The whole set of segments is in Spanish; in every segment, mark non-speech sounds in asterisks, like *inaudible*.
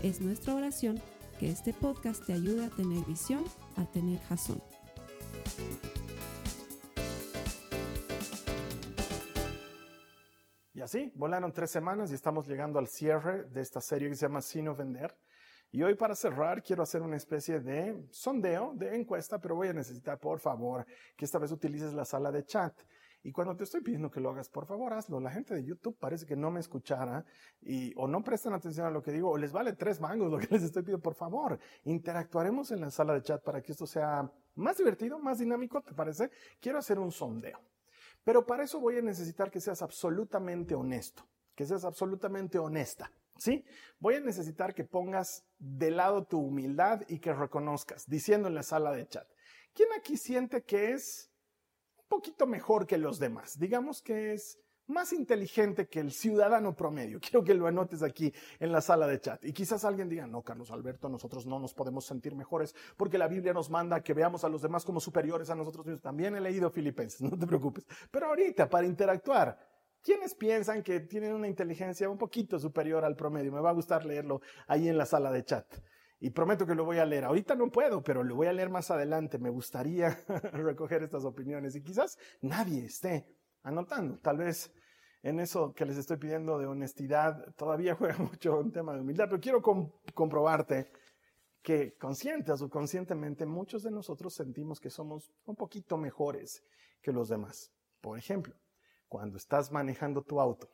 Es nuestra oración que este podcast te ayude a tener visión, a tener jazón. Y así, volaron tres semanas y estamos llegando al cierre de esta serie que se llama Sino Vender. Y hoy para cerrar quiero hacer una especie de sondeo, de encuesta, pero voy a necesitar, por favor, que esta vez utilices la sala de chat. Y cuando te estoy pidiendo que lo hagas, por favor, hazlo. La gente de YouTube parece que no me escuchara y o no prestan atención a lo que digo o les vale tres mangos lo que *laughs* les estoy pidiendo. Por favor, interactuaremos en la sala de chat para que esto sea más divertido, más dinámico, ¿te parece? Quiero hacer un sondeo. Pero para eso voy a necesitar que seas absolutamente honesto, que seas absolutamente honesta. ¿Sí? Voy a necesitar que pongas de lado tu humildad y que reconozcas, diciendo en la sala de chat, ¿quién aquí siente que es poquito mejor que los demás? Digamos que es más inteligente que el ciudadano promedio. *laughs* Quiero que lo anotes aquí en la sala de chat. Y quizás alguien diga, no, Carlos Alberto, nosotros no nos podemos sentir mejores porque la Biblia nos manda que veamos a los demás como superiores a nosotros mismos. También he leído Filipenses, *laughs* no te preocupes. Pero ahorita, para interactuar, ¿quiénes piensan que tienen una inteligencia un poquito superior al promedio? Me va a gustar leerlo ahí en la sala de chat. Y prometo que lo voy a leer. Ahorita no puedo, pero lo voy a leer más adelante. Me gustaría *laughs* recoger estas opiniones y quizás nadie esté anotando. Tal vez en eso que les estoy pidiendo de honestidad todavía *laughs* juega mucho un tema de humildad, pero quiero comprobarte que consciente o subconscientemente muchos de nosotros sentimos que somos un poquito mejores que los demás. Por ejemplo, cuando estás manejando tu auto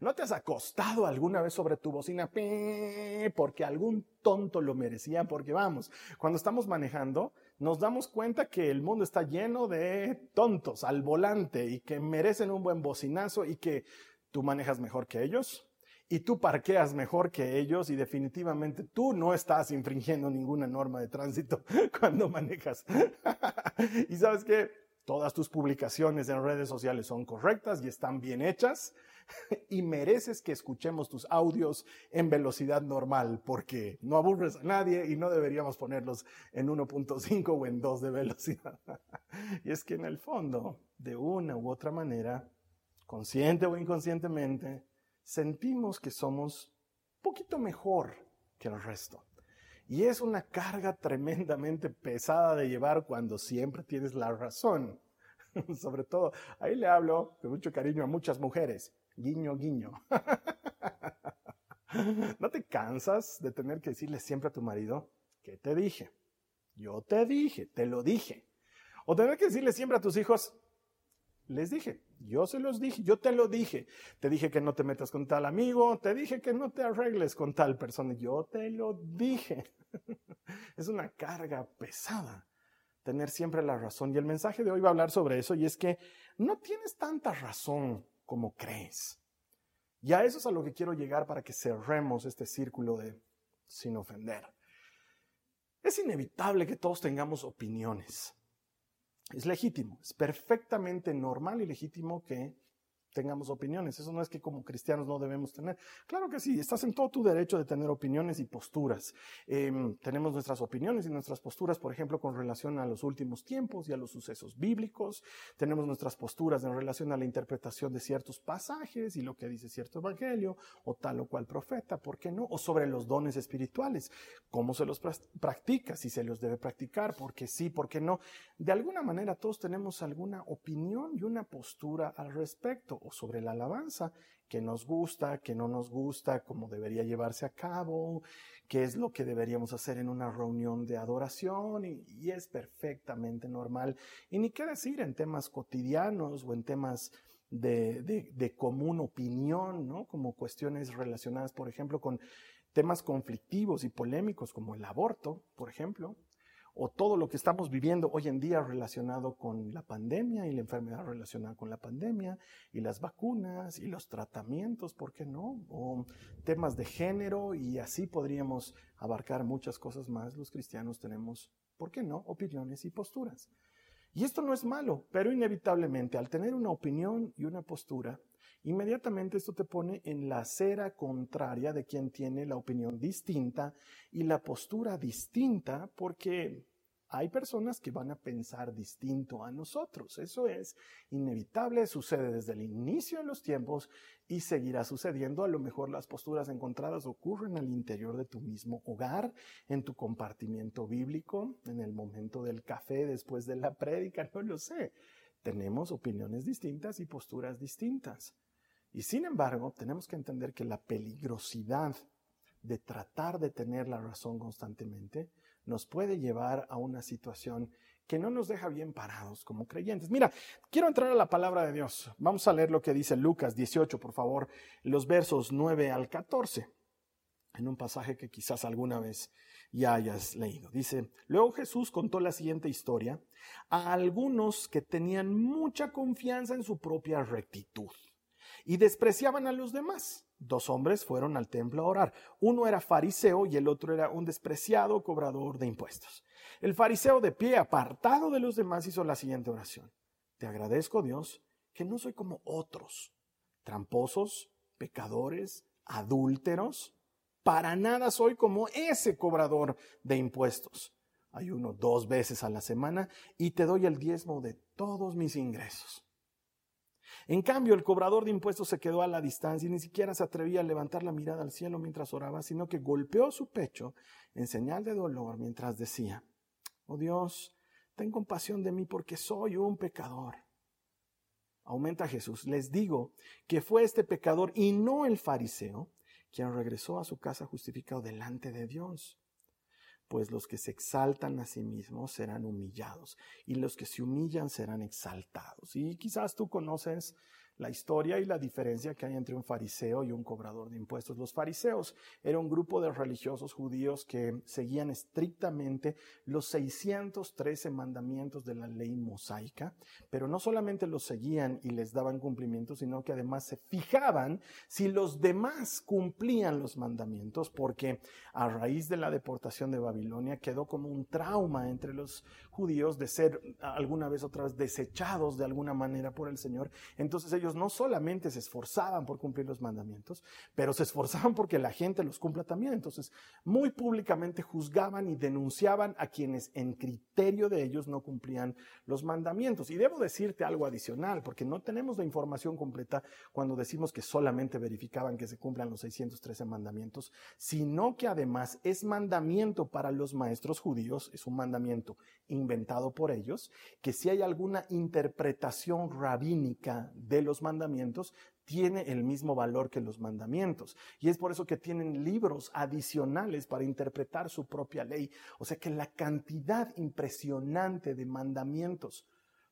¿No te has acostado alguna vez sobre tu bocina porque algún tonto lo merecía? Porque vamos, cuando estamos manejando, nos damos cuenta que el mundo está lleno de tontos al volante y que merecen un buen bocinazo y que tú manejas mejor que ellos y tú parqueas mejor que ellos y definitivamente tú no estás infringiendo ninguna norma de tránsito *laughs* cuando manejas. y sabes que Todas tus publicaciones en redes sociales son correctas y están bien hechas *laughs* y mereces que escuchemos tus audios en velocidad normal porque no aburres a nadie y no deberíamos ponerlos en 1.5 o en 2 de velocidad. *laughs* y es que en el fondo, de una u otra manera, consciente o inconscientemente, sentimos que somos poquito mejor que el resto. Y es una carga tremendamente pesada de llevar cuando siempre tienes la razón. *laughs* Sobre todo, ahí le hablo con mucho cariño a muchas mujeres. Guiño, guiño. *laughs* ¿No te cansas de tener que decirle siempre a tu marido, ¿qué te dije? Yo te dije, te lo dije. O tener que decirle siempre a tus hijos, les dije, yo se los dije, yo te lo dije. Te dije que no te metas con tal amigo, te dije que no te arregles con tal persona, yo te lo dije. *laughs* es una carga pesada tener siempre la razón. Y el mensaje de hoy va a hablar sobre eso y es que no tienes tanta razón como crees. Y a eso es a lo que quiero llegar para que cerremos este círculo de sin ofender. Es inevitable que todos tengamos opiniones. Es legítimo, es perfectamente normal y legítimo que tengamos opiniones. Eso no es que como cristianos no debemos tener. Claro que sí, estás en todo tu derecho de tener opiniones y posturas. Em, tenemos nuestras opiniones y nuestras posturas, por ejemplo, con relación a los últimos tiempos y a los sucesos bíblicos. Tenemos nuestras posturas en relación a la interpretación de ciertos pasajes y lo que dice cierto evangelio o tal o cual profeta, ¿por qué no? O sobre los dones espirituales, cómo se los practica, si se los debe practicar, por qué sí, por qué no. De alguna manera todos tenemos alguna opinión y una postura al respecto o sobre la alabanza, que nos gusta, que no nos gusta, cómo debería llevarse a cabo, qué es lo que deberíamos hacer en una reunión de adoración y, es perfectamente normal. Y ni qué decir en temas cotidianos o en temas de, de, común opinión, ¿no? Como cuestiones relacionadas, por ejemplo, con temas conflictivos y polémicos como el aborto, por ejemplo, o todo lo que estamos viviendo hoy en día relacionado con la pandemia y la enfermedad relacionada con la pandemia y las vacunas y los tratamientos, ¿por qué no? O temas de género y así podríamos abarcar muchas cosas más. Los cristianos tenemos, ¿por qué no?, opiniones y posturas. Y esto no es malo, pero inevitablemente al tener una opinión y una postura, inmediatamente esto te pone en la acera contraria de quien tiene la opinión distinta y la postura distinta porque hay personas que van a pensar distinto a nosotros. Eso es inevitable, sucede desde el inicio de los tiempos y seguirá sucediendo. A lo mejor las posturas encontradas ocurren al interior de tu mismo hogar, en tu compartimiento bíblico, en el momento del café después de la *laughs* prédica, no lo sé. Tenemos opiniones distintas y posturas distintas. Y sin embargo, tenemos que entender que la peligrosidad de tratar de tener la razón constantemente nos puede llevar a una situación que no nos deja bien parados como creyentes. Mira, quiero entrar a la palabra de Dios. Vamos a leer lo que dice Lucas 18, por favor, los versos 9 al 14, en un pasaje que quizás alguna vez ya hayas leído. Dice, luego Jesús contó la siguiente historia a algunos que tenían mucha confianza en su propia rectitud y despreciaban a los demás. Dos hombres fueron al templo a orar. Uno era fariseo y el otro era un despreciado cobrador de impuestos. El fariseo de pie, apartado de los demás, hizo la siguiente oración. Te agradezco, Dios, que no soy como otros, tramposos, pecadores, adúlteros. Para nada soy como ese cobrador de impuestos. Ayuno dos veces a la semana y te doy el diezmo de todos mis ingresos. En cambio, el cobrador de impuestos se quedó a la distancia y ni siquiera se atrevía a levantar la mirada al cielo mientras oraba, sino que golpeó su pecho en señal de dolor mientras decía, Oh Dios, ten compasión de mí porque soy un pecador. Aumenta Jesús, les digo que fue este pecador y no el fariseo quien regresó a su casa justificado delante de Dios pues los que se exaltan a sí mismos serán humillados y los que se humillan serán exaltados. Y quizás tú conoces la historia y la diferencia que hay entre un fariseo y un cobrador de impuestos. Los fariseos eran un grupo de religiosos judíos que seguían estrictamente los 613 mandamientos de la ley mosaica, pero no solamente los seguían y les daban cumplimiento, sino que además se fijaban si los demás cumplían los mandamientos, porque a raíz de la deportación de Babilonia quedó como un trauma entre los judíos de ser alguna vez otra vez desechados de alguna manera por el Señor. Entonces ellos no solamente se esforzaban por cumplir los mandamientos, pero se esforzaban porque la gente los cumpla también. Entonces, muy públicamente juzgaban y denunciaban a quienes en criterio de ellos no cumplían los mandamientos. Y debo decirte algo adicional, porque no tenemos la información completa cuando decimos que solamente verificaban que se cumplan los 613 mandamientos, sino que además es mandamiento para los maestros judíos, es un mandamiento inventado por ellos, que si hay alguna interpretación rabínica de los mandamientos, tiene el mismo valor que los mandamientos. Y es por eso que tienen libros adicionales para interpretar su propia ley. O sea que la cantidad impresionante de mandamientos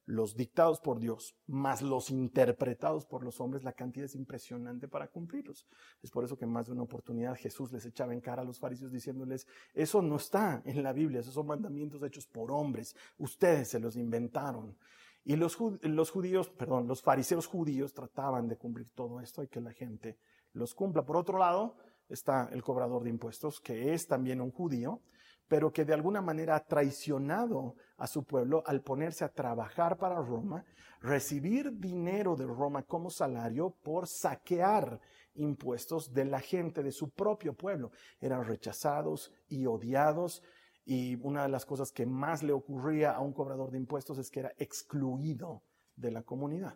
los dictados por Dios, más los interpretados por los hombres, la cantidad es impresionante para cumplirlos. Es por eso que más de una oportunidad Jesús les echaba en cara a los fariseos diciéndoles, eso no está en la Biblia, esos son mandamientos hechos por hombres, ustedes se los inventaron. Y los, judíos, perdón, los fariseos judíos trataban de cumplir todo esto y que la gente los cumpla. Por otro lado, está el cobrador de impuestos, que es también un judío, pero que de alguna manera ha traicionado a su pueblo al ponerse a trabajar para Roma, recibir dinero de Roma como salario por saquear impuestos de la gente de su propio pueblo. Eran rechazados y odiados y una de las cosas que más le ocurría a un cobrador de impuestos es que era excluido de la comunidad.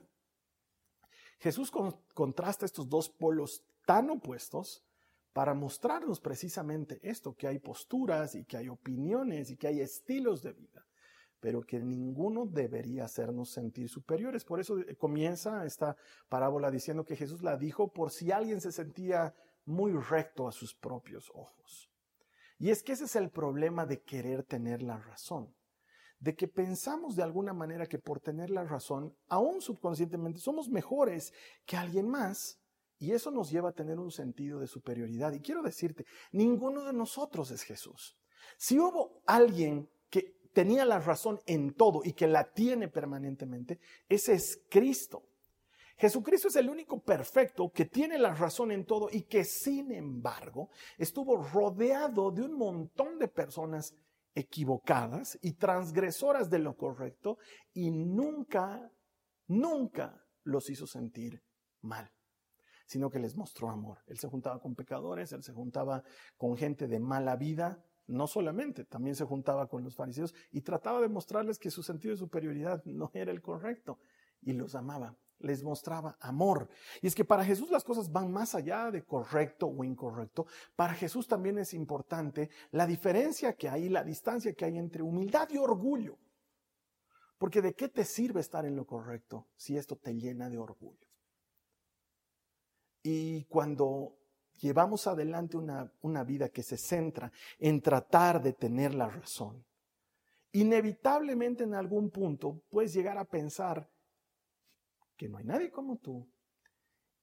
Jesús contrasta estos dos polos tan opuestos para mostrarnos precisamente esto, que hay posturas y que hay opiniones y que hay estilos de vida, pero que ninguno debería hacernos sentir superiores. Por eso eh, comienza esta parábola diciendo que Jesús la dijo por si alguien se sentía muy recto a sus propios ojos. Y es que ese es el problema de querer tener la razón de que pensamos de alguna manera que por tener la razón, aún subconscientemente, somos mejores que alguien más y eso nos lleva a tener un sentido de superioridad. Y quiero decirte, ninguno de nosotros es Jesús. Si hubo alguien que tenía la razón en todo y que la tiene permanentemente, ese es Cristo. Jesucristo es el único perfecto que tiene la razón en todo y que sin embargo estuvo rodeado de un montón de personas equivocadas y transgresoras de lo correcto y nunca, nunca los hizo sentir mal, sino que les mostró amor. Él se juntaba con pecadores, él se juntaba con gente de mala vida, no solamente, también se juntaba con los fariseos y trataba de mostrarles que su sentido de superioridad no era el correcto y los amaba les mostraba amor. Y es que para Jesús las cosas van más allá de correcto o incorrecto. Para Jesús también es importante la diferencia que hay, la distancia que hay entre humildad y orgullo. Porque de qué te sirve estar en lo correcto si esto te llena de orgullo. Y cuando llevamos adelante una, vida que se centra en tratar de tener la razón, inevitablemente en algún punto puedes llegar a pensar, que no hay nadie como tú.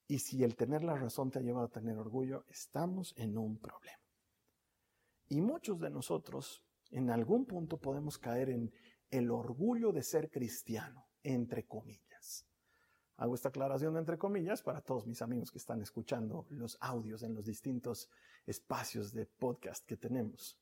Y si el tener la razón te ha llevado a tener orgullo, estamos en un problema. Y muchos de nosotros en algún punto podemos caer en el orgullo de ser cristiano, entre comillas. Hago esta aclaración de entre comillas para todos mis amigos que están escuchando los audios en los distintos espacios de podcast que tenemos.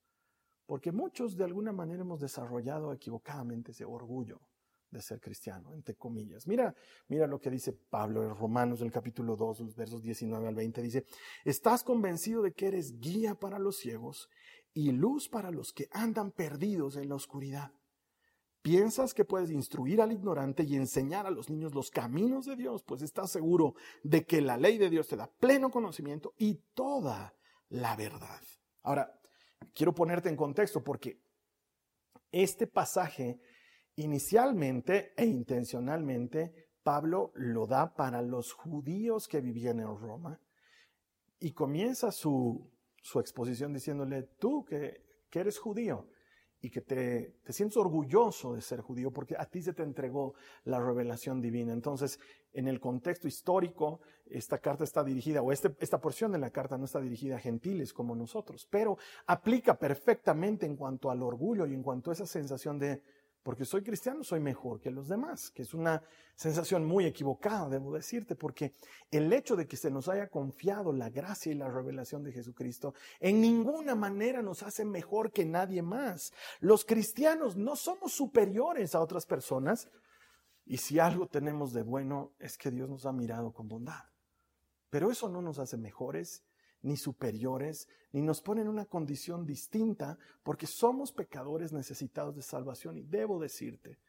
Porque muchos de alguna manera hemos desarrollado equivocadamente ese orgullo de ser cristiano, entre comillas. Mira, mira lo que dice Pablo en Romanos del capítulo 2, los versos 19 al 20. Dice, estás convencido de que eres guía para los ciegos y luz para los que andan perdidos en la oscuridad. ¿Piensas que puedes instruir al ignorante y enseñar a los niños los caminos de Dios? Pues estás seguro de que la ley de Dios te da pleno conocimiento y toda la verdad. Ahora, quiero ponerte en contexto porque este pasaje Inicialmente e intencionalmente, Pablo lo da para los judíos que vivían en Roma y comienza su, exposición diciéndole, tú que, que eres judío, y que te, te, sientes orgulloso de ser judío porque a ti se te entregó la revelación divina. Entonces, en el contexto histórico, esta carta está dirigida, o este, esta porción de la carta no está dirigida a gentiles como nosotros, pero aplica perfectamente en cuanto al orgullo y en cuanto a esa sensación de, porque soy cristiano, soy mejor que los demás, que es una sensación muy equivocada, debo decirte, porque el hecho de que se nos haya confiado la gracia y la revelación de Jesucristo en ninguna manera nos hace mejor que nadie más. Los cristianos no somos superiores a otras personas y si algo tenemos de bueno es que Dios nos ha mirado con bondad. Pero eso no nos hace mejores ni superiores, ni nos pone en una condición distinta, porque somos pecadores necesitados de salvación. Y debo decirte,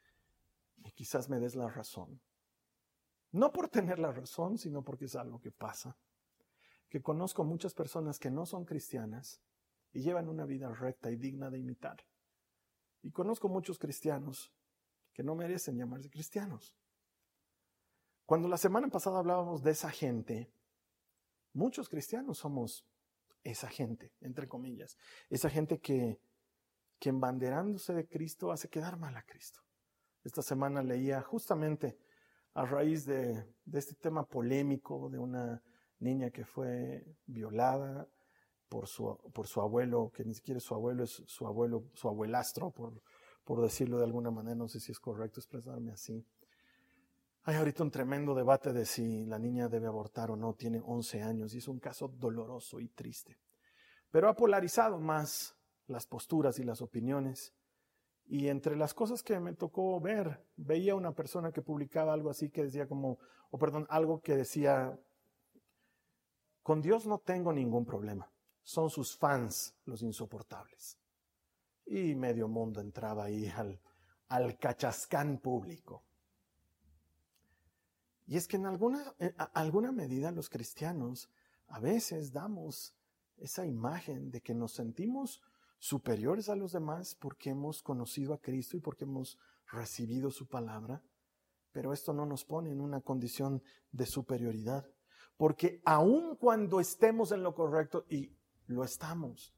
y quizás me des la razón, no por tener la razón, sino porque es algo que pasa, que conozco muchas personas que no son cristianas y llevan una vida recta y digna de imitar. Y conozco muchos cristianos que no merecen llamarse cristianos. Cuando la semana pasada hablábamos de esa gente, Muchos cristianos somos esa gente, entre comillas, esa gente que, que embanderándose de Cristo hace quedar mal a Cristo. Esta semana leía justamente a raíz de, este tema polémico de una niña que fue violada por su, por su abuelo, que ni siquiera es su abuelo, es su abuelo, su abuelastro, por, por decirlo de alguna manera, no sé si es correcto expresarme así. Hay ahorita un tremendo debate de si la niña debe abortar o no, tiene 11 años y es un caso doloroso y triste. Pero ha polarizado más las posturas y las opiniones. Y entre las cosas que me tocó ver, veía una persona que publicaba algo así que decía como, o perdón, algo que decía, con Dios no tengo ningún problema, son sus fans los insoportables. Y medio mundo entraba ahí al, al cachascán público. Y es que en alguna, alguna medida los cristianos a veces damos esa imagen de que nos sentimos superiores a los demás porque hemos conocido a Cristo y porque hemos recibido su palabra, pero esto no nos pone en una condición de superioridad, porque aun cuando estemos en lo correcto, y lo estamos,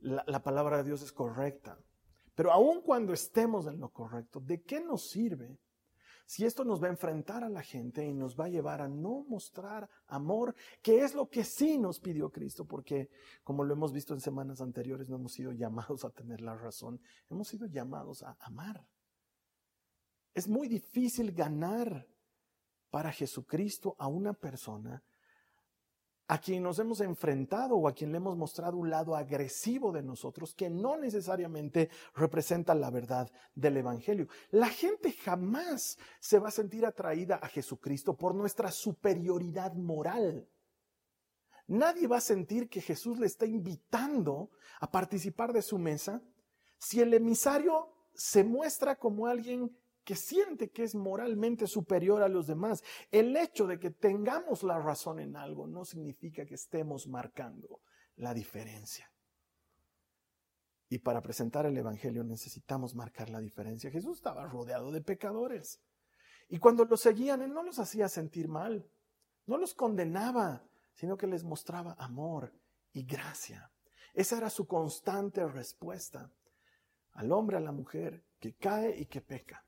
la, la palabra de Dios es correcta, pero aun cuando estemos en lo correcto, ¿de qué nos sirve si esto nos va a enfrentar a la gente y nos va a llevar a no mostrar amor, que es lo que sí nos pidió Cristo, porque como lo hemos visto en semanas anteriores, no hemos sido llamados a tener la razón, hemos sido llamados a amar. Es muy difícil ganar para Jesucristo a una persona a quien nos hemos enfrentado o a quien le hemos mostrado un lado agresivo de nosotros que no necesariamente representa la verdad del Evangelio. La gente jamás se va a sentir atraída a Jesucristo por nuestra superioridad moral. Nadie va a sentir que Jesús le está invitando a participar de su mesa si el emisario se muestra como alguien que siente que es moralmente superior a los demás. El hecho de que tengamos la razón en algo no significa que estemos marcando la diferencia. Y para presentar el Evangelio necesitamos marcar la diferencia. Jesús estaba rodeado de pecadores. Y cuando los seguían, Él no los hacía sentir mal, no los condenaba, sino que les mostraba amor y gracia. Esa era su constante respuesta al hombre, a la mujer, que cae y que peca.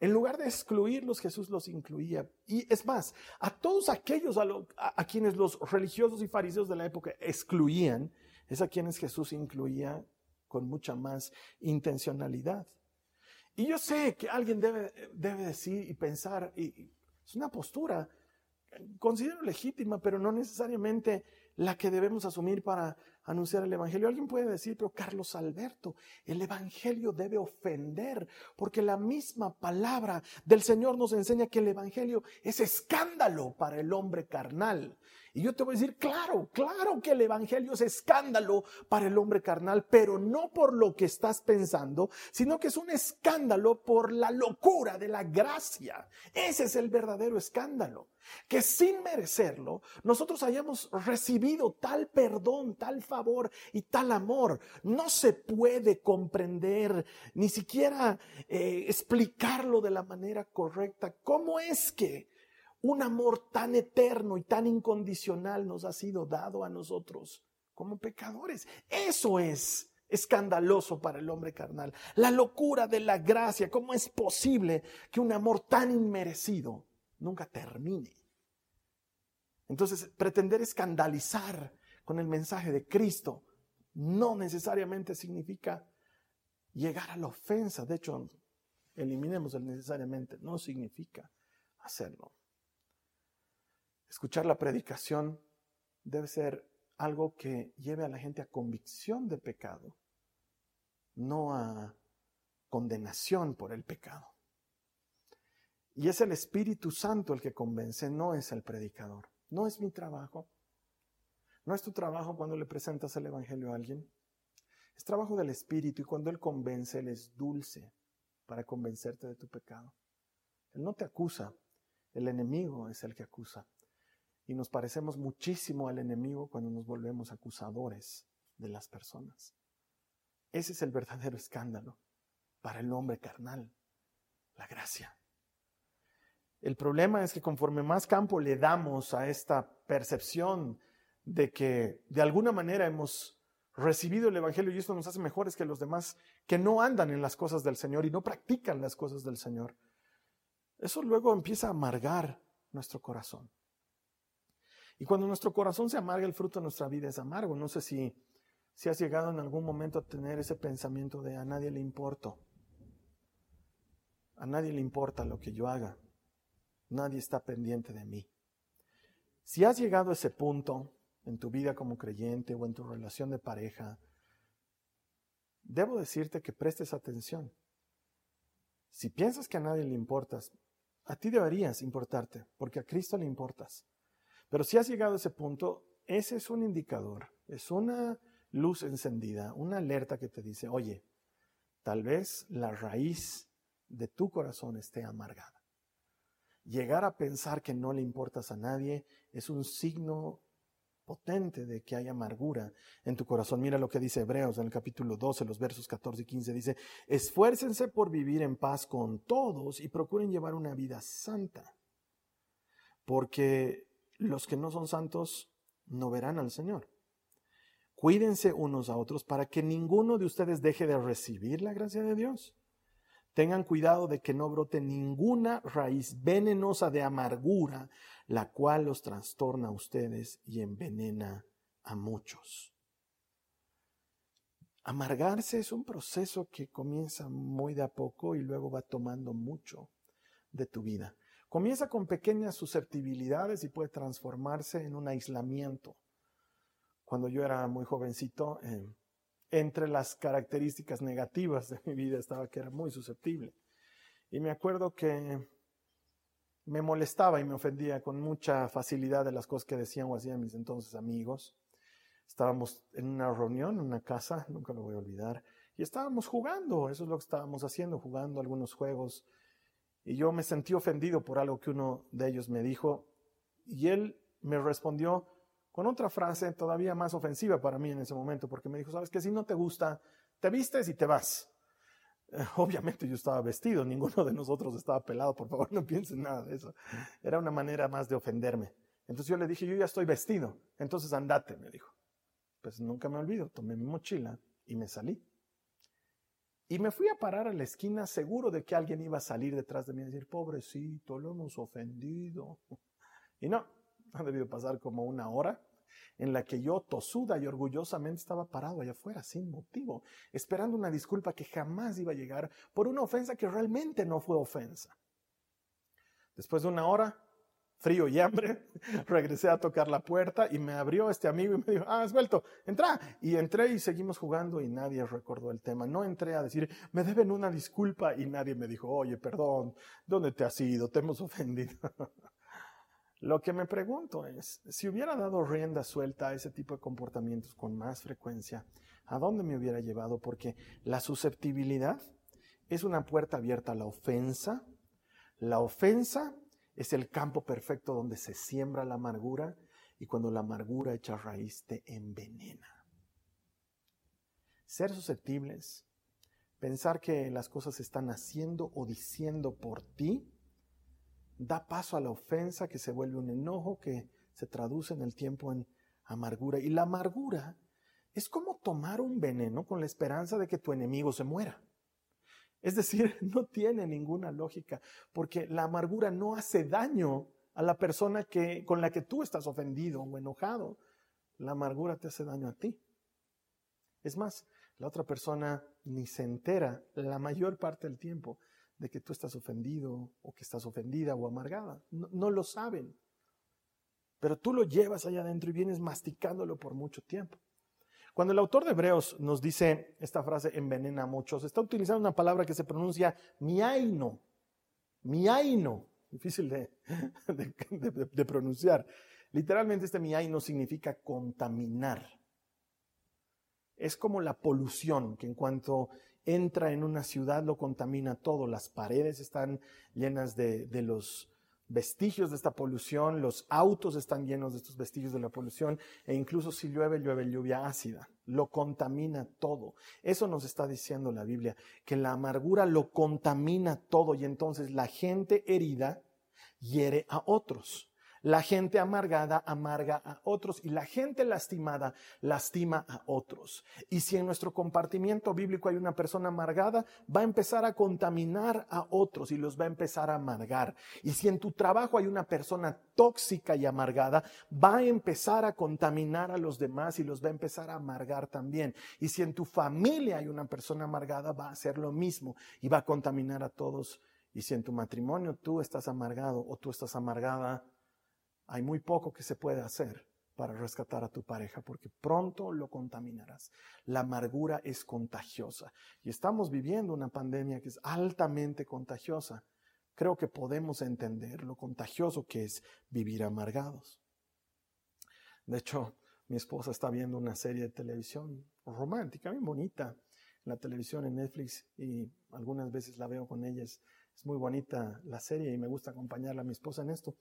En lugar de excluirlos, Jesús los incluía. Y es más, a todos aquellos a, quienes los religiosos y fariseos de la época excluían, es a quienes Jesús incluía con mucha más intencionalidad. Y yo sé que alguien debe, decir y pensar, y es una postura, considero legítima, pero no necesariamente la que debemos asumir para anunciar el Evangelio. Alguien puede decir, pero Carlos Alberto, el Evangelio debe ofender, porque la misma palabra del Señor nos enseña que el Evangelio es escándalo para el hombre carnal. Y yo te voy a decir, claro, claro que el Evangelio es escándalo para el hombre carnal, pero no por lo que estás pensando, sino que es un escándalo por la locura de la gracia. Ese es el verdadero escándalo. Que sin merecerlo, nosotros hayamos recibido tal perdón, tal favor y tal amor. No se puede comprender, ni siquiera eh, explicarlo de la manera correcta. ¿Cómo es que un amor tan eterno y tan incondicional nos ha sido dado a nosotros como pecadores. Eso es escandaloso para el hombre carnal. La locura de la gracia. ¿Cómo es posible que un amor tan inmerecido nunca termine? Entonces, pretender escandalizar con el mensaje de Cristo no necesariamente significa llegar a la ofensa. De hecho, eliminemos el necesariamente. No significa hacerlo. Escuchar la predicación debe ser algo que lleve a la gente a convicción de pecado, no a condenación por el pecado. Y es el Espíritu Santo el que convence, no es el predicador. No es mi trabajo. No es tu trabajo cuando le presentas el Evangelio a alguien. Es trabajo del Espíritu y cuando Él convence, Él es dulce para convencerte de tu pecado. Él no te acusa, el enemigo es el que acusa y nos parecemos muchísimo al enemigo cuando nos volvemos acusadores de las personas. Ese es el verdadero escándalo para el hombre carnal, la gracia. El problema es que conforme más campo le damos a esta percepción de que de alguna manera hemos recibido el Evangelio y esto nos hace mejores que los demás que no andan en las cosas del Señor y no practican las cosas del Señor, eso luego empieza a amargar nuestro corazón. Y cuando nuestro corazón se amarga, el fruto de nuestra vida es amargo. No sé si, si has llegado en algún momento a tener ese pensamiento de a nadie le importo. A nadie le importa lo que yo haga. Nadie está pendiente de mí. Si has llegado a ese punto en tu vida como creyente o en tu relación de pareja, debo decirte que prestes atención. Si piensas que a nadie le importas, a ti deberías importarte, porque a Cristo le importas. Pero si has llegado a ese punto, ese es un indicador, es una luz encendida, una alerta que te dice, oye, tal vez la raíz de tu corazón esté amargada. Llegar a pensar que no le importas a nadie es un signo potente de que hay amargura en tu corazón. Mira lo que dice Hebreos en el capítulo 12, los versos 14 y 15. Dice, esfuércense por vivir en paz con todos y procuren llevar una vida santa, porque los que no son santos no verán al Señor. Cuídense unos a otros para que ninguno de ustedes deje de recibir la gracia de Dios. Tengan cuidado de que no brote ninguna raíz venenosa de amargura, la cual los trastorna a ustedes y envenena a muchos. Amargarse es un proceso que comienza muy de a poco y luego va tomando mucho de tu vida. Comienza con pequeñas susceptibilidades y puede transformarse en un aislamiento. Cuando yo era muy jovencito, eh, entre las características negativas de mi vida estaba que era muy susceptible. Y me acuerdo que me molestaba y me ofendía con mucha facilidad de las cosas que decían o hacían mis entonces amigos. Estábamos en una reunión, en una casa, nunca lo voy a olvidar, y estábamos jugando, eso es lo que estábamos haciendo, jugando algunos juegos. Y yo me sentí ofendido por algo que uno de ellos me dijo, y él me respondió con otra frase todavía más ofensiva para mí en ese momento, porque me dijo, sabes que si no te gusta, te vistes y te vas. *laughs* Obviamente yo estaba vestido, ninguno de nosotros estaba pelado, por favor *laughs* no piensen nada de eso. Era una manera más de ofenderme. Entonces yo le dije, yo ya estoy vestido, entonces andate, me dijo. Pues nunca me olvido, tomé mi mochila y me salí. Y me fui a parar a la esquina seguro de que alguien iba a salir detrás de mí y decir, pobrecito, lo hemos ofendido. *laughs* Y no, *laughs* ha debido pasar como una hora en la que yo tosuda y orgullosamente estaba parado allá afuera sin motivo, esperando una disculpa que jamás iba a llegar por una ofensa que realmente no fue ofensa. Después de una hora, frío y hambre, *laughs* regresé a tocar la puerta y me abrió este amigo y me dijo, ah, has vuelto, entra. Y entré y seguimos jugando y nadie recordó el tema. No entré a decir, me deben una disculpa y nadie me dijo, oye, perdón, ¿dónde te has ido? Te hemos ofendido. *laughs* Lo que me pregunto es, si hubiera dado rienda suelta a ese tipo de comportamientos con más frecuencia, ¿a dónde me hubiera llevado? Porque la susceptibilidad es una puerta abierta a la ofensa. La ofensa es el campo perfecto donde se siembra la amargura y cuando la amargura echa raíz te envenena. Ser susceptibles, pensar que las cosas se están haciendo o diciendo por ti, da paso a la ofensa que se vuelve un enojo que se traduce en el tiempo en amargura. Y la amargura es como tomar un veneno con la esperanza de que tu enemigo se muera. Es decir, *laughs* no tiene ninguna lógica, porque la amargura no hace daño a la persona que, con la que tú estás ofendido o enojado. La amargura te hace daño a ti. Es más, la otra persona ni se entera la mayor parte del tiempo de que tú estás ofendido o que estás ofendida o amargada. No, no lo saben. Pero tú lo llevas allá adentro y vienes masticándolo por mucho tiempo. Cuando el autor de Hebreos nos dice esta frase envenena a muchos, está utilizando una palabra que se pronuncia miaino. Miaino. Difícil de, *laughs* de, pronunciar. Literalmente este miaino significa contaminar. Es como la polución, que en cuanto entra en una ciudad lo contamina todo. Las paredes están llenas de, de los vestigios de esta polución, los autos están llenos de estos vestigios de la polución e incluso si llueve, llueve lluvia ácida, lo contamina todo. Eso nos está diciendo la Biblia, que la amargura lo contamina todo y entonces la gente herida hiere a otros. La gente amargada amarga a otros y la gente lastimada lastima a otros. Y si en nuestro compartimiento bíblico hay una persona amargada, va a empezar a contaminar a otros y los va a empezar a amargar. Y si en tu trabajo hay una persona tóxica y amargada, va a empezar a contaminar a los demás y los va a empezar a amargar también. Y si en tu familia hay una persona amargada, va a hacer lo mismo y va a contaminar a todos. Y si en tu matrimonio tú estás amargado o tú estás amargada, hay muy poco que se puede hacer para rescatar a tu pareja porque pronto lo contaminarás. La amargura es contagiosa y estamos viviendo una pandemia que es altamente contagiosa. Creo que podemos entender lo contagioso que es vivir amargados. De hecho, mi esposa está viendo una serie de televisión romántica, bien bonita, en la televisión en Netflix y algunas veces la veo con ella. Es, es muy bonita la serie y me gusta acompañarla a mi esposa en esto.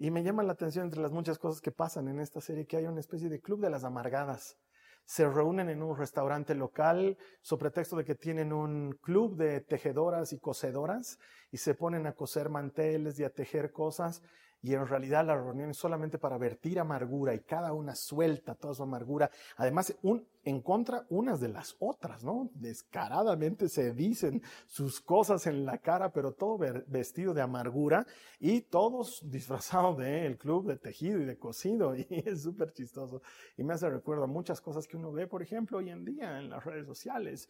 Y me llama la atención entre las muchas cosas que pasan en esta serie que hay una especie de club de las amargadas. Se reúnen en un restaurante local, sobre pretexto de que tienen un club de tejedoras y cosedoras, y se ponen a coser manteles y a tejer cosas. y en realidad la reunión es solamente para vertir amargura y cada una suelta toda su amargura. Además, un, en contra unas de las otras, ¿no? Descaradamente se dicen sus cosas en la cara, pero todo vestido de amargura y todos disfrazados del club de tejido y de cocido *laughs* y es súper chistoso. Y me hace recuerdo muchas cosas que uno ve, por ejemplo, hoy en día en las redes sociales,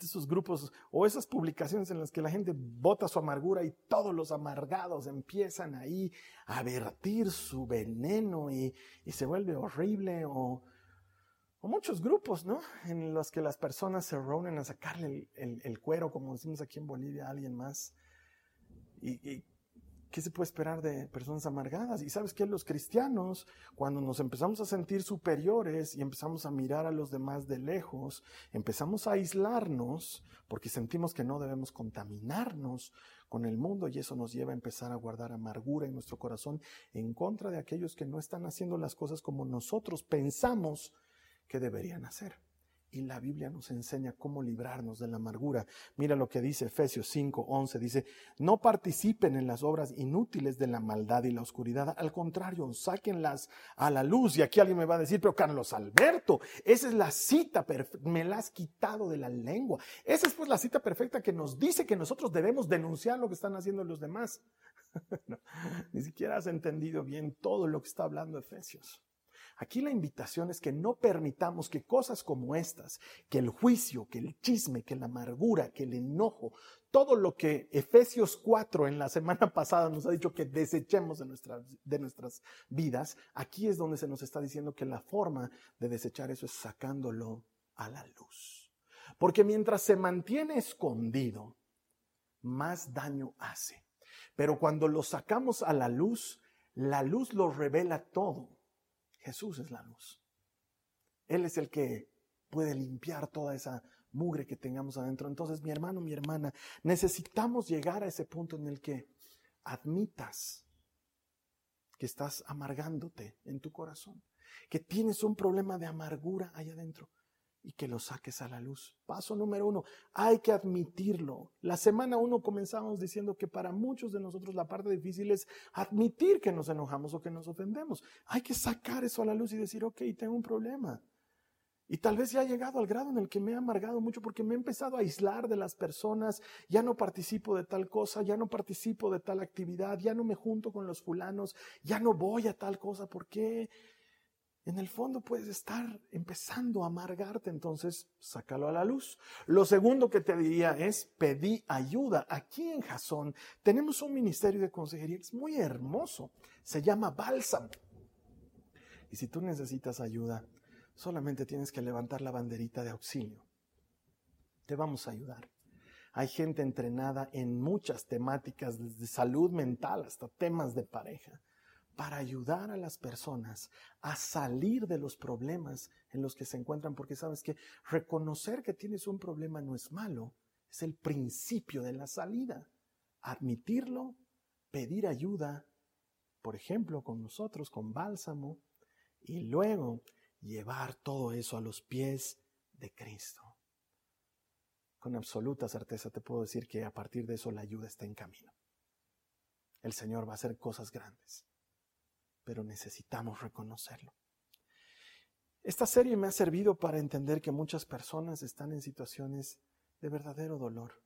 esos grupos o esas publicaciones en las que la gente bota su amargura y todos los amargados empiezan ahí a vertir su veneno y, se vuelve horrible o, muchos grupos, ¿no? En los que las personas se reúnen a sacarle el, cuero, como decimos aquí en Bolivia, a alguien más. Y, ¿qué se puede esperar de personas amargadas? Y sabes que los cristianos, cuando nos empezamos a sentir superiores y empezamos a mirar a los demás de lejos, empezamos a aislarnos porque sentimos que no debemos contaminarnos con el mundo y eso nos lleva a empezar a guardar amargura en nuestro corazón en contra de aquellos que no están haciendo las cosas como nosotros pensamos que deberían hacer. Y la Biblia nos enseña cómo librarnos de la amargura. Mira lo que dice Efesios 5, 11. Dice, no participen en las obras inútiles de la maldad y la oscuridad. Al contrario, sáquenlas a la luz. Y aquí alguien me va a decir, pero Carlos Alberto, esa es la cita, me la has quitado de la lengua. Esa es pues la cita perfecta que nos dice que nosotros debemos denunciar lo que están haciendo los demás. *laughs* ni siquiera has entendido bien todo lo que está hablando Efesios. Aquí la invitación es que no permitamos que cosas como estas, que el juicio, que el chisme, que la amargura, que el enojo, todo lo que Efesios 4 en la semana *laughs* pasada nos ha dicho que desechemos de nuestras, de nuestras vidas, aquí es donde se nos está diciendo que la forma de desechar eso es sacándolo a la luz. Porque mientras se mantiene escondido, más daño hace. Pero cuando lo sacamos a la luz, la luz lo revela todo. Jesús es la luz. Él es el que puede limpiar toda esa mugre que tengamos adentro. Entonces, mi hermano, mi hermana, necesitamos llegar a ese punto en el que admitas que estás amargándote en tu corazón, que tienes un problema de amargura ahí adentro y que lo saques a la luz. Paso número uno, hay que admitirlo. La semana uno comenzamos diciendo que para muchos de nosotros la parte difícil es admitir que nos enojamos o que nos ofendemos. Hay que sacar eso a la luz y decir, ok, tengo un problema. Y tal vez ya he llegado al grado en el que me he amargado mucho porque me he empezado a aislar de las personas, ya no participo de tal cosa, ya no participo de tal actividad, ya no me junto con los fulanos, ya no voy a tal cosa. ¿Por qué? En el fondo puedes estar empezando a amargarte, entonces sácalo a la luz. Lo segundo que te diría es pedí ayuda. Aquí en Jason tenemos un ministerio de consejería que es muy hermoso, se llama Bálsamo. Y si tú necesitas ayuda, solamente tienes que levantar la banderita de auxilio. Te vamos a ayudar. Hay gente entrenada en muchas temáticas, desde salud mental hasta temas de pareja para ayudar a las personas a salir de los problemas en los que se encuentran, porque sabes que reconocer que tienes un problema no es malo, es el principio de la salida. Admitirlo, pedir ayuda, por ejemplo, con nosotros, con bálsamo, y luego llevar todo eso a los pies de Cristo. Con absoluta certeza te puedo decir que a partir de eso la ayuda está en camino. El Señor va a hacer cosas grandes pero necesitamos reconocerlo. Esta serie me ha servido para entender que muchas personas están en situaciones de verdadero dolor.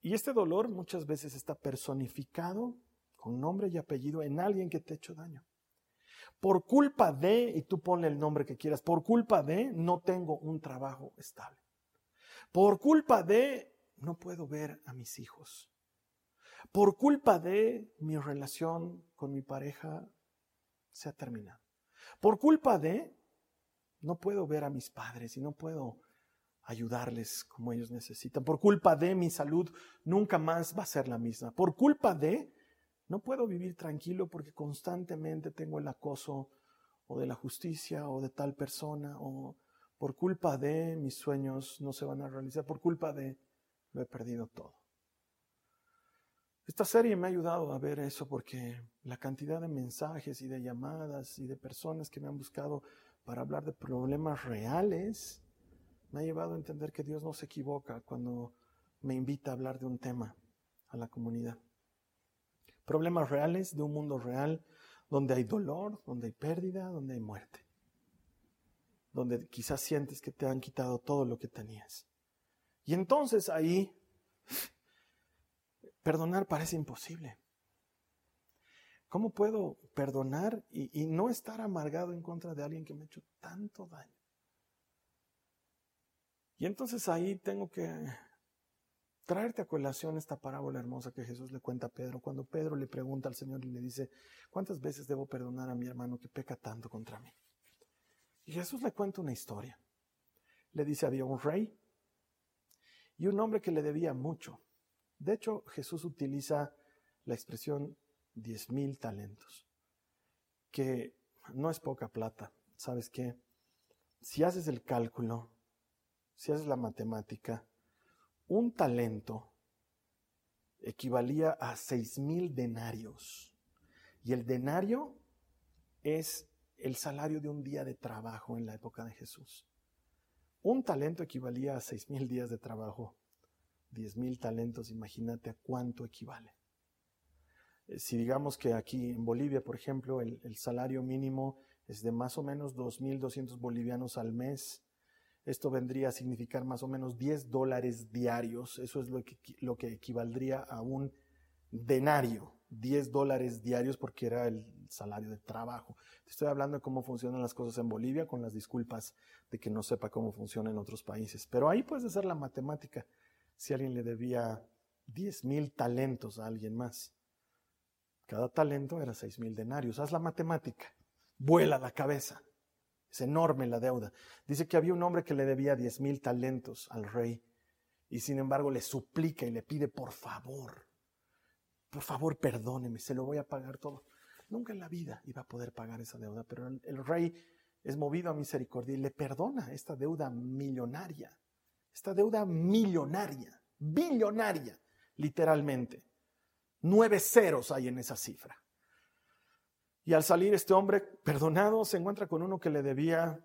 Y este dolor muchas veces está personificado con nombre y apellido en alguien que te ha hecho daño. Por culpa de, y tú ponle el nombre que quieras, por culpa de no tengo un trabajo estable. Por culpa de no puedo ver a mis hijos por culpa de mi relación con mi pareja se ha terminado. Por culpa de no puedo ver a mis padres y no puedo ayudarles como ellos necesitan. Por culpa de mi salud nunca más va a ser la misma. Por culpa de no puedo vivir tranquilo porque constantemente tengo el acoso o de la justicia o de tal persona o por culpa de mis sueños no se van a realizar. Por culpa de lo he perdido todo. Esta serie me ha ayudado a ver eso porque la cantidad de mensajes y de llamadas y de personas que me han buscado para hablar de problemas reales me ha llevado a entender que Dios no se equivoca cuando me invita a hablar de un tema a la comunidad. Problemas reales de un mundo real donde hay dolor, donde hay pérdida, donde hay muerte. Donde quizás sientes que te han quitado todo lo que tenías. Y entonces ahí perdonar parece imposible. ¿Cómo puedo perdonar y, no estar amargado en contra de alguien que me ha hecho tanto daño? Y entonces ahí tengo que traerte a colación esta parábola hermosa que Jesús le cuenta a Pedro, cuando Pedro le pregunta al Señor y le dice, ¿cuántas veces debo perdonar a mi hermano que peca tanto contra mí? Y Jesús le cuenta una historia. Le dice, había un rey y un hombre que le debía mucho. De hecho, Jesús utiliza la expresión diez mil talentos, que no es poca plata. ¿Sabes qué? Si haces el cálculo, si haces la matemática, un talento equivalía a seis mil denarios. Y el denario es el salario de un día de trabajo en la época de Jesús. Un talento equivalía a seis mil días de trabajo. Diez mil talentos, imagínate a cuánto equivale. Eh, si digamos que aquí en Bolivia, por ejemplo, el, salario mínimo es de más o menos 2.200 bolivianos al mes, esto vendría a significar más o menos 10 dólares diarios. Eso es lo que, lo que equivaldría a un denario. 10 dólares diarios porque era el salario de trabajo. Estoy hablando de cómo funcionan las cosas en Bolivia con las disculpas de que no sepa cómo funciona en otros países. Pero ahí puedes hacer la matemática. Si alguien le debía 10 mil talentos a alguien más. Cada talento era 6 mil denarios. Haz la matemática. Vuela la cabeza. Es enorme la deuda. Dice que había un hombre que le debía diez mil talentos al rey y sin embargo le suplica y le pide por favor, por favor perdóneme, se lo voy a pagar todo. Nunca en la vida iba a poder pagar esa deuda, pero el rey es movido a misericordia y le perdona esta deuda millonaria, esta deuda millonaria, billonaria, literalmente. Nueve ceros hay en esa cifra. Y al salir este hombre perdonado se encuentra con uno que le debía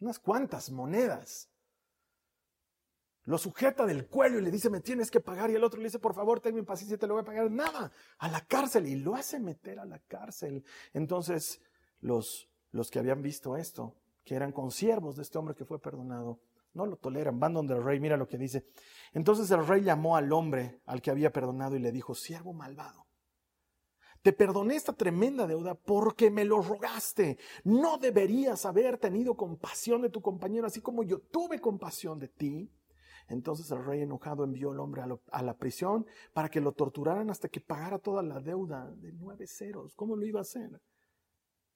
unas cuantas monedas. Lo sujeta del cuello y le dice, me tienes que pagar. Y el otro le dice, por favor, tenme paciencia, te lo voy a pagar. Nada, a la cárcel. Y lo hace meter a la cárcel. Entonces, los, los que habían visto esto, que eran consiervos de este hombre que fue perdonado, no lo toleran. Van donde el rey, mira lo que dice. Entonces el rey llamó al hombre al que había perdonado y le dijo, siervo malvado. Te perdoné esta tremenda deuda porque me lo rogaste. No deberías haber tenido compasión de tu compañero, así como yo tuve compasión de ti. Entonces el rey enojado envió al hombre a, la prisión para que lo torturaran hasta que pagara toda la deuda de nueve ceros. ¿Cómo lo iba a hacer?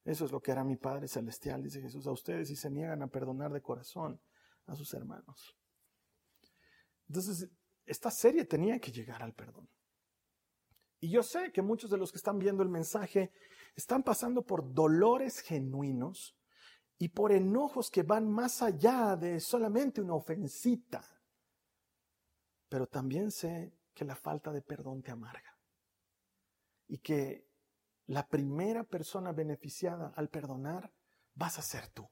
Eso es lo que hará mi Padre Celestial, dice Jesús, a ustedes y se niegan a perdonar de corazón a sus hermanos. Entonces, esta serie tenía que llegar al perdón. Y yo sé que muchos de los que están viendo el mensaje están pasando por dolores genuinos y por enojos que van más allá de solamente una ofensita. Pero también sé que la falta de perdón te amarga. Y que la primera persona beneficiada al perdonar vas a ser tú.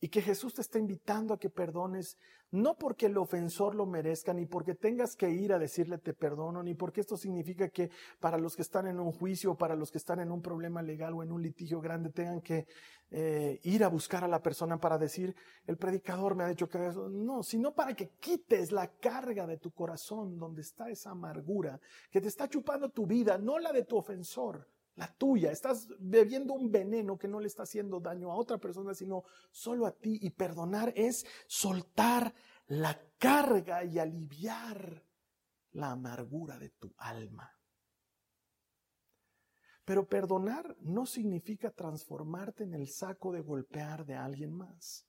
Y que Jesús te está invitando a que perdones, no porque el ofensor lo merezca, ni porque tengas que ir a decirle te perdono, ni porque esto significa que para los que están en un juicio, para los que están en un problema legal o en un litigio grande, tengan que eh, ir a buscar a la persona para decir, el predicador me ha dicho que eso. No, sino para que quites la carga de tu corazón donde está esa amargura que te está chupando tu vida, no la de tu ofensor la tuya. Estás bebiendo un veneno que no le está haciendo daño a otra persona, sino solo a ti. Y perdonar es soltar la carga y aliviar la amargura de tu alma. Pero perdonar no significa transformarte en el saco de golpear de alguien más.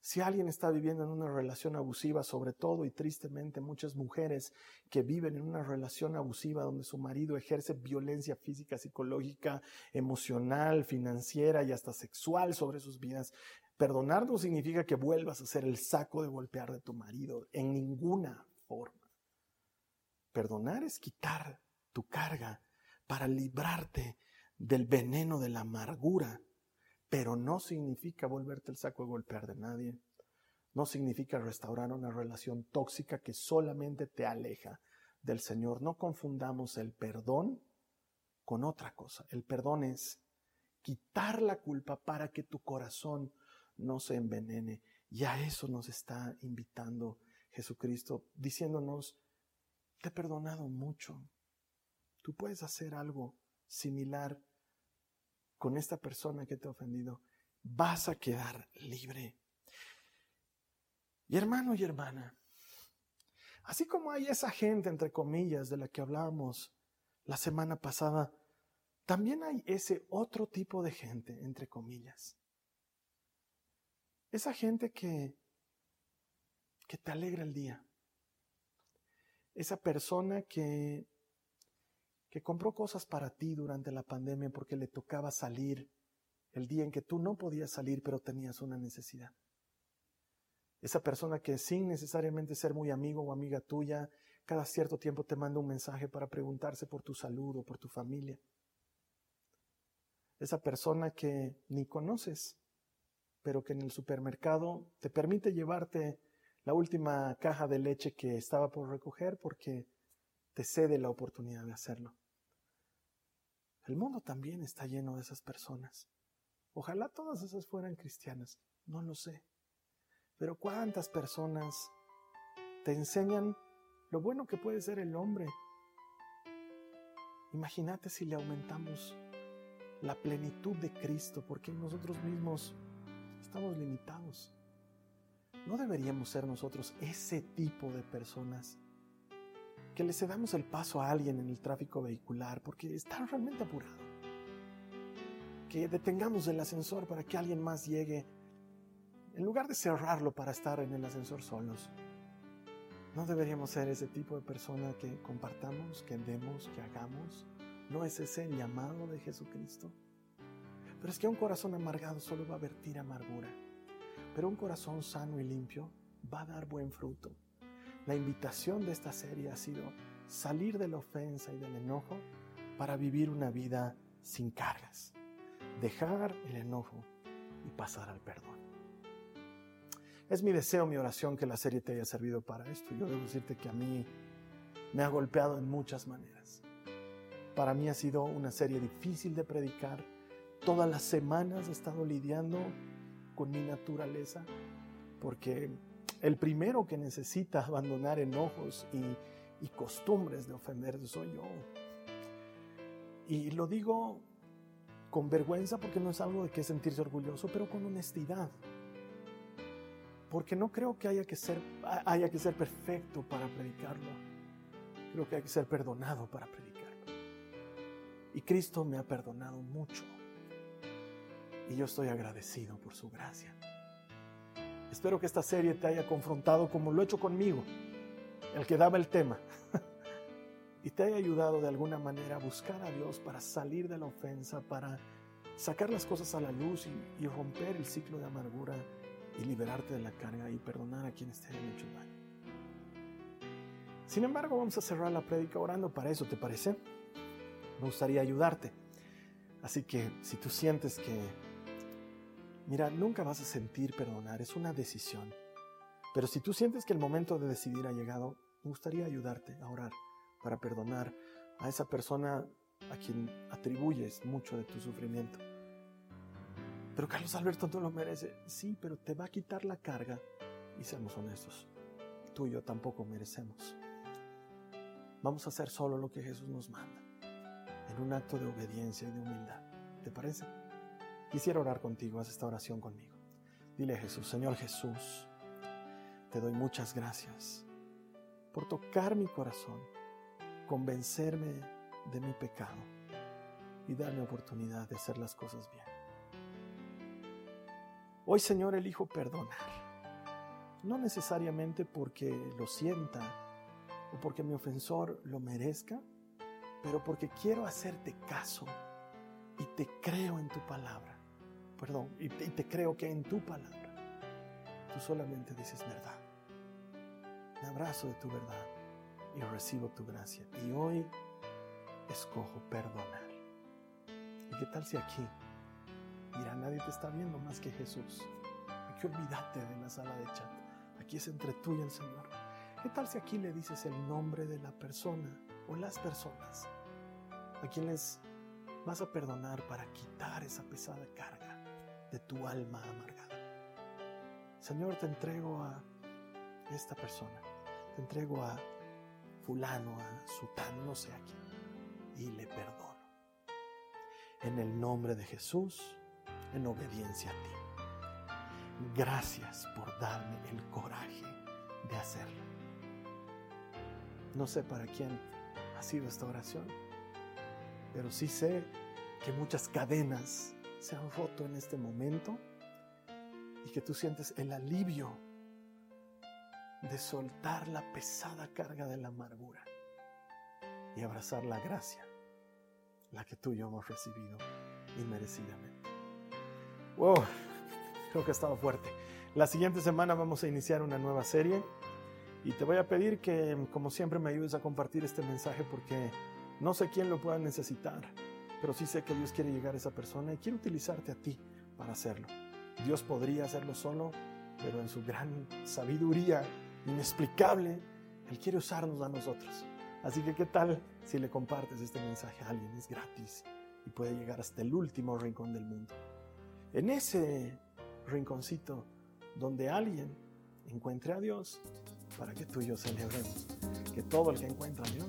Si alguien está viviendo en una relación abusiva, sobre todo y tristemente muchas mujeres que viven en una relación abusiva donde su marido ejerce violencia física, psicológica, emocional, financiera y hasta sexual sobre sus vidas, perdonar no significa que vuelvas a ser el saco de golpear de tu marido en ninguna forma. Perdonar es quitar tu carga para librarte del veneno de la amargura pero no significa volverte el saco de golpear de nadie. No significa restaurar una relación tóxica que solamente te aleja del Señor. No confundamos el perdón con otra cosa. El perdón es quitar la culpa para que tu corazón no se envenene. Y a eso nos está invitando Jesucristo, diciéndonos, te he perdonado mucho. Tú puedes hacer algo similar con esta persona que te ha ofendido. Vas a quedar libre. Y hermano y hermana, así como hay esa gente, entre comillas, de la que hablábamos la semana pasada, también hay ese otro tipo de gente, entre comillas. Esa gente que, que te alegra el día. Esa persona que, que compró cosas para ti durante la pandemia porque le tocaba salir el día en que tú no podías salir pero tenías una necesidad. Esa persona que sin necesariamente ser muy amigo o amiga tuya, cada cierto tiempo te manda un mensaje para preguntarse por tu salud o por tu familia esa persona que ni conoces, pero que en el supermercado te permite llevarte la última caja de leche que estaba por recoger porque te cede la oportunidad de hacerlo. El mundo también está lleno de esas personas. Ojalá todas esas fueran cristianas, no lo sé. Pero ¿cuántas personas te enseñan lo bueno que puede ser el hombre? Imagínate si le aumentamos la plenitud de Cristo, porque nosotros mismos estamos limitados. No deberíamos ser nosotros ese tipo de personas que le cedamos el paso a alguien en el tráfico vehicular porque está realmente apurado. Que detengamos el ascensor para que alguien más llegue en lugar de cerrarlo para estar en el ascensor solos. No deberíamos ser ese tipo de persona que compartamos, que demos, que hagamos ¿No es ese el llamado de Jesucristo? Pero es que un corazón amargado solo va a vertir amargura. Pero un corazón sano y limpio va a dar buen fruto. La invitación de esta serie ha sido salir de la ofensa y del enojo para vivir una vida sin cargas. Dejar el enojo y pasar al perdón. Es mi deseo, mi oración que la serie te haya servido para esto. Yo debo decirte que a mí me ha golpeado en muchas maneras. Para mí ha sido una serie difícil de predicar. Todas las semanas he estado lidiando con mi naturaleza, porque el primero que necesita abandonar enojos y, costumbres de ofender soy yo. Y lo digo con vergüenza porque no es algo de que sentirse orgulloso, pero con honestidad. Porque no creo que haya que ser, haya que ser perfecto para predicarlo. Creo que hay que ser perdonado para predicarlo. Y Cristo me ha perdonado mucho. Y yo estoy agradecido por su gracia. Espero que esta serie te haya confrontado como lo he hecho conmigo, el que daba el tema, *laughs* y te haya ayudado de alguna manera a buscar a Dios para salir de la ofensa, para sacar las cosas a la luz y, y romper el ciclo de amargura y liberarte de la carga y perdonar a quienes te hayan hecho daño. Sin embargo, vamos a cerrar la prédica orando para eso, ¿te parece? me gustaría ayudarte. Así que si tú sientes que, mira, nunca vas a sentir perdonar, es una decisión. Pero si tú sientes que el momento de decidir ha llegado, me gustaría ayudarte a orar para perdonar a esa persona a quien atribuyes mucho de tu sufrimiento. Pero Carlos Alberto no lo merece. Sí, pero te va a quitar la carga. Y seamos honestos, tú y yo tampoco merecemos. Vamos a hacer solo lo que Jesús nos manda en un acto de obediencia y de humildad. ¿Te parece? Quisiera orar contigo, haz esta oración conmigo. Dile a Jesús, Señor Jesús, te doy muchas gracias por tocar mi corazón, convencerme de mi pecado y darme oportunidad de hacer las cosas bien. Hoy, Señor, elijo perdonar, no necesariamente porque lo sienta o porque mi ofensor lo merezca, pero porque quiero hacerte caso y te creo en tu palabra. Perdón, y te, creo que en tu palabra tú solamente dices verdad. Me abrazo de tu verdad y recibo tu gracia. Y hoy escojo perdonar. ¿Y qué tal si aquí, mira, nadie te está viendo más que Jesús? Hay que olvídate de la sala de chat. Aquí es entre tú y el Señor. ¿Qué tal si aquí le dices el nombre de la persona o las personas a quienes vas a perdonar para quitar esa pesada carga de tu alma amargada? Señor, te entrego a esta persona, te entrego a fulano, a sutano, no sé a quién, y le perdono. En el nombre de Jesús, en obediencia a ti. Gracias por darme el coraje de hacerlo. No sé para quién ha sido esta oración, pero sí sé que muchas cadenas se han roto en este momento y que tú sientes el alivio de soltar la pesada carga de la amargura y abrazar la gracia, la que tú y yo hemos recibido inmerecidamente. Wow, creo que ha estado fuerte. La siguiente semana vamos a iniciar una nueva serie y te voy a pedir que, como siempre, me ayudes a compartir este mensaje porque no sé quién lo pueda necesitar, pero sí sé que Dios quiere llegar a esa persona y quiere utilizarte a ti para hacerlo. Dios podría hacerlo solo, pero en su gran sabiduría inexplicable, Él quiere usarnos a nosotros. Así que, ¿qué tal si le compartes este mensaje a alguien? Es gratis y puede llegar hasta el último rincón del mundo. En ese rinconcito donde alguien encuentre a Dios, para que tú y yo celebremos que todo el que encuentra a Dios